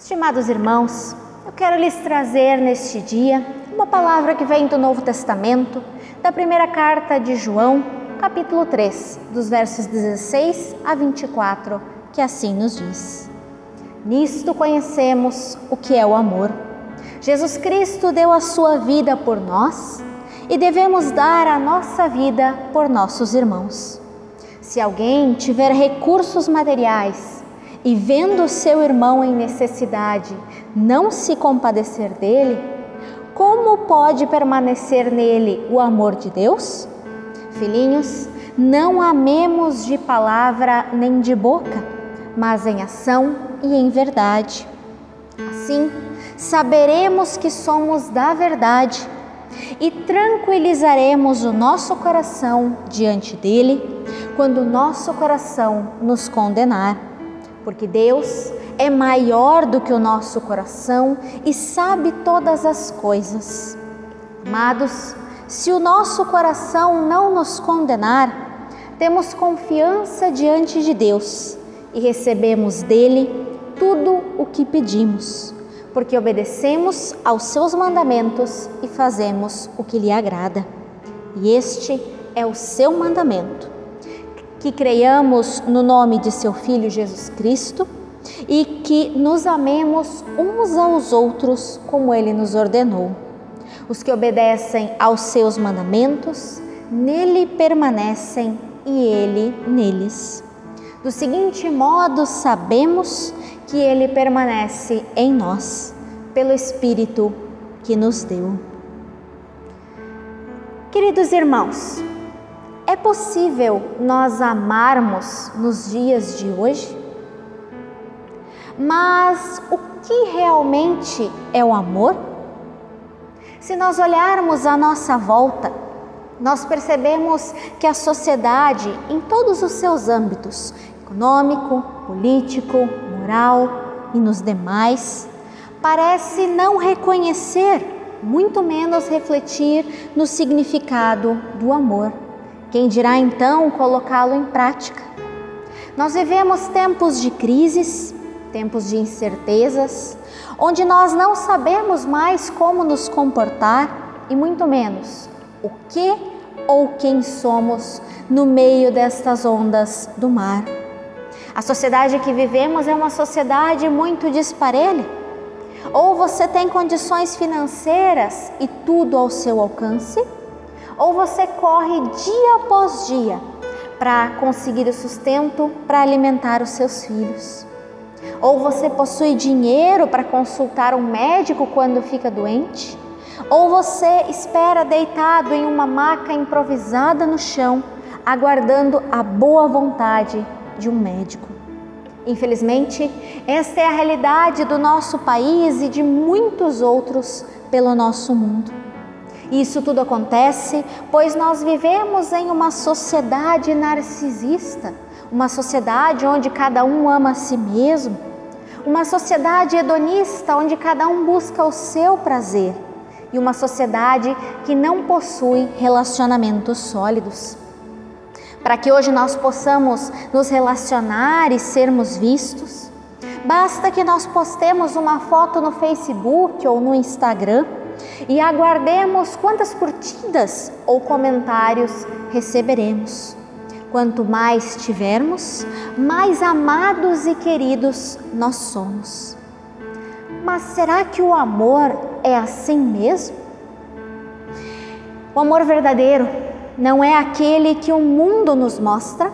Estimados irmãos, eu quero lhes trazer neste dia uma palavra que vem do Novo Testamento, da primeira carta de João, capítulo 3, dos versos 16 a 24, que assim nos diz: Nisto conhecemos o que é o amor. Jesus Cristo deu a sua vida por nós e devemos dar a nossa vida por nossos irmãos. Se alguém tiver recursos materiais, e vendo seu irmão em necessidade, não se compadecer dele, como pode permanecer nele o amor de Deus? Filhinhos, não amemos de palavra nem de boca, mas em ação e em verdade. Assim, saberemos que somos da verdade e tranquilizaremos o nosso coração diante dele quando o nosso coração nos condenar porque Deus é maior do que o nosso coração e sabe todas as coisas. Amados, se o nosso coração não nos condenar, temos confiança diante de Deus e recebemos dele tudo o que pedimos, porque obedecemos aos seus mandamentos e fazemos o que lhe agrada. E este é o seu mandamento que creiamos no nome de seu Filho Jesus Cristo e que nos amemos uns aos outros como ele nos ordenou. Os que obedecem aos seus mandamentos, nele permanecem e ele neles. Do seguinte modo, sabemos que ele permanece em nós, pelo Espírito que nos deu. Queridos irmãos, é possível nós amarmos nos dias de hoje? Mas o que realmente é o amor? Se nós olharmos à nossa volta, nós percebemos que a sociedade, em todos os seus âmbitos econômico, político, moral e nos demais, parece não reconhecer, muito menos refletir no significado do amor. Quem dirá então colocá-lo em prática? Nós vivemos tempos de crises, tempos de incertezas, onde nós não sabemos mais como nos comportar e muito menos o que ou quem somos no meio destas ondas do mar. A sociedade que vivemos é uma sociedade muito disparelha. Ou você tem condições financeiras e tudo ao seu alcance, ou você corre dia após dia para conseguir o sustento para alimentar os seus filhos. Ou você possui dinheiro para consultar um médico quando fica doente, ou você espera deitado em uma maca improvisada no chão, aguardando a boa vontade de um médico. Infelizmente, esta é a realidade do nosso país e de muitos outros pelo nosso mundo. Isso tudo acontece pois nós vivemos em uma sociedade narcisista, uma sociedade onde cada um ama a si mesmo, uma sociedade hedonista onde cada um busca o seu prazer e uma sociedade que não possui relacionamentos sólidos. Para que hoje nós possamos nos relacionar e sermos vistos, basta que nós postemos uma foto no Facebook ou no Instagram e aguardemos quantas curtidas ou comentários receberemos. Quanto mais tivermos, mais amados e queridos nós somos. Mas será que o amor é assim mesmo? O amor verdadeiro não é aquele que o mundo nos mostra,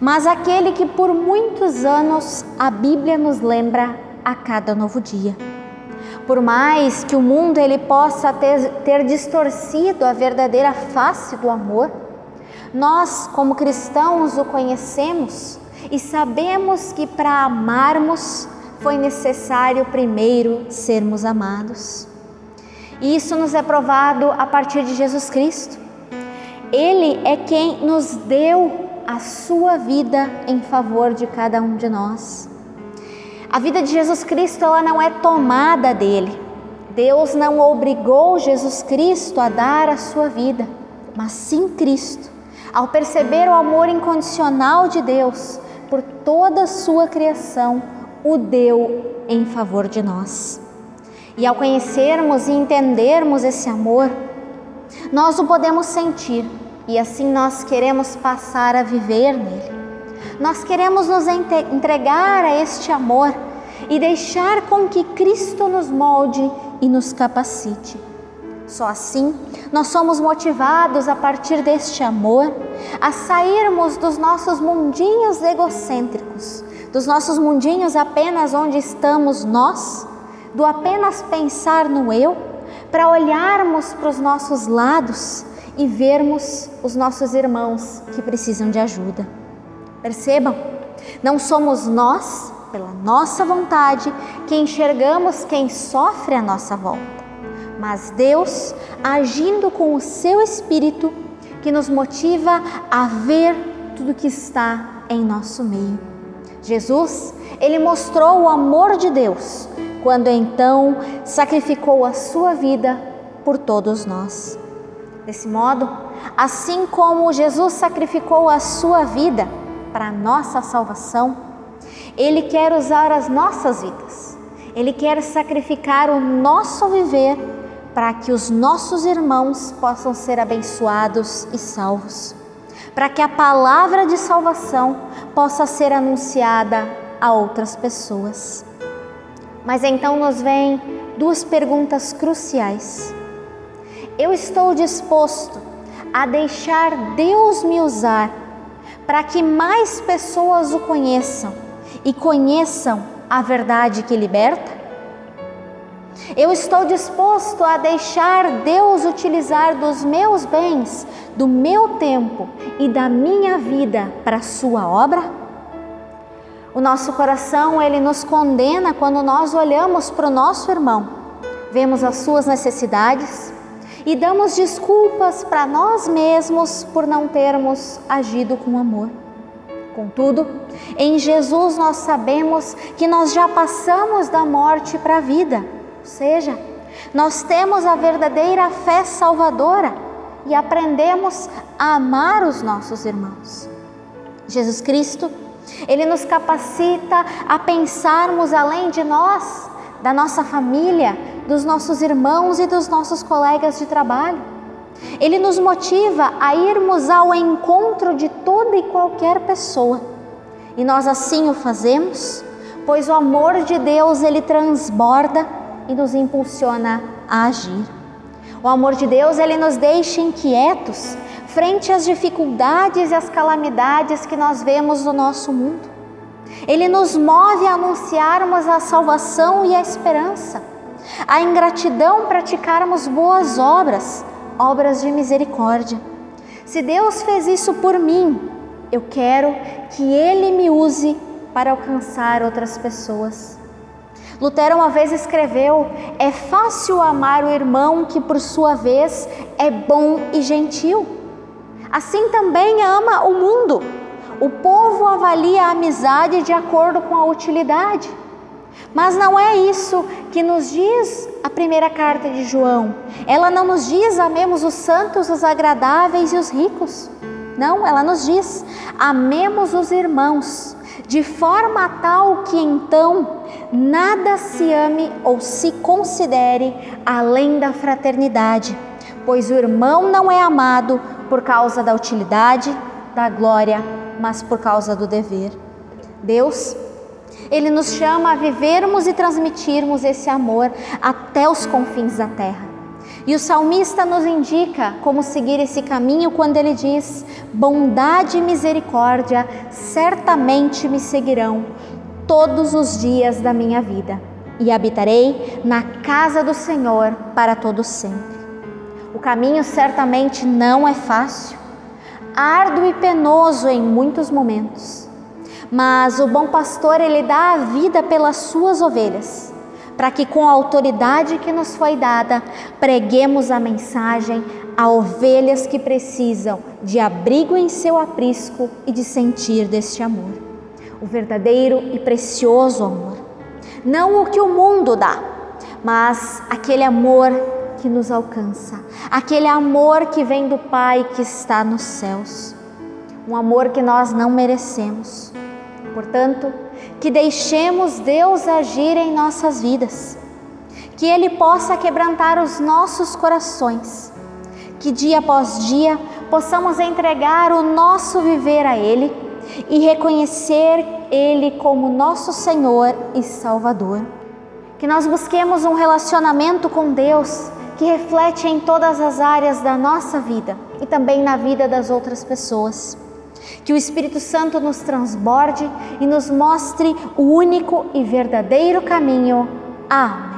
mas aquele que por muitos anos a Bíblia nos lembra a cada novo dia. Por mais que o mundo ele possa ter, ter distorcido a verdadeira face do amor, nós, como cristãos, o conhecemos e sabemos que para amarmos foi necessário primeiro sermos amados. E isso nos é provado a partir de Jesus Cristo. Ele é quem nos deu a sua vida em favor de cada um de nós. A vida de Jesus Cristo ela não é tomada dele. Deus não obrigou Jesus Cristo a dar a sua vida, mas sim Cristo, ao perceber o amor incondicional de Deus por toda a sua criação, o deu em favor de nós. E ao conhecermos e entendermos esse amor, nós o podemos sentir e assim nós queremos passar a viver nele. Nós queremos nos entregar a este amor e deixar com que Cristo nos molde e nos capacite. Só assim nós somos motivados a partir deste amor a sairmos dos nossos mundinhos egocêntricos, dos nossos mundinhos apenas onde estamos nós, do apenas pensar no eu, para olharmos para os nossos lados e vermos os nossos irmãos que precisam de ajuda. Percebam, não somos nós, pela nossa vontade, que enxergamos quem sofre à nossa volta mas Deus agindo com o seu espírito que nos motiva a ver tudo que está em nosso meio. Jesus, ele mostrou o amor de Deus quando então sacrificou a sua vida por todos nós. Desse modo, assim como Jesus sacrificou a sua vida para a nossa salvação, ele quer usar as nossas vidas. Ele quer sacrificar o nosso viver para que os nossos irmãos possam ser abençoados e salvos, para que a palavra de salvação possa ser anunciada a outras pessoas. Mas então nos vêm duas perguntas cruciais. Eu estou disposto a deixar Deus me usar para que mais pessoas o conheçam e conheçam a verdade que liberta? Eu estou disposto a deixar Deus utilizar dos meus bens, do meu tempo e da minha vida para a sua obra? O nosso coração, ele nos condena quando nós olhamos para o nosso irmão, vemos as suas necessidades e damos desculpas para nós mesmos por não termos agido com amor. Contudo, em Jesus nós sabemos que nós já passamos da morte para a vida seja, nós temos a verdadeira fé salvadora e aprendemos a amar os nossos irmãos. Jesus Cristo, ele nos capacita a pensarmos além de nós, da nossa família, dos nossos irmãos e dos nossos colegas de trabalho. Ele nos motiva a irmos ao encontro de toda e qualquer pessoa. E nós assim o fazemos, pois o amor de Deus ele transborda e nos impulsiona a agir. O amor de Deus, ele nos deixa inquietos frente às dificuldades e às calamidades que nós vemos no nosso mundo. Ele nos move a anunciarmos a salvação e a esperança, a ingratidão praticarmos boas obras, obras de misericórdia. Se Deus fez isso por mim, eu quero que Ele me use para alcançar outras pessoas. Lutero uma vez escreveu: É fácil amar o irmão que, por sua vez, é bom e gentil. Assim também ama o mundo. O povo avalia a amizade de acordo com a utilidade. Mas não é isso que nos diz a primeira carta de João. Ela não nos diz amemos os santos, os agradáveis e os ricos. Não, ela nos diz amemos os irmãos, de forma tal que então nada se ame ou se considere além da fraternidade, pois o irmão não é amado por causa da utilidade, da glória, mas por causa do dever. Deus, Ele nos chama a vivermos e transmitirmos esse amor até os confins da terra. E o salmista nos indica como seguir esse caminho quando ele diz: Bondade e misericórdia certamente me seguirão todos os dias da minha vida, e habitarei na casa do Senhor para todo sempre. O caminho certamente não é fácil, árduo e penoso em muitos momentos, mas o bom pastor ele dá a vida pelas suas ovelhas, para que com a autoridade que nos foi dada, preguemos a mensagem a ovelhas que precisam de abrigo em seu aprisco e de sentir deste amor o verdadeiro e precioso amor. Não o que o mundo dá, mas aquele amor que nos alcança, aquele amor que vem do Pai que está nos céus, um amor que nós não merecemos. Portanto, que deixemos Deus agir em nossas vidas, que Ele possa quebrantar os nossos corações, que dia após dia possamos entregar o nosso viver a Ele e reconhecer Ele como nosso Senhor e Salvador. Que nós busquemos um relacionamento com Deus que reflete em todas as áreas da nossa vida e também na vida das outras pessoas. Que o Espírito Santo nos transborde e nos mostre o único e verdadeiro caminho. Amém.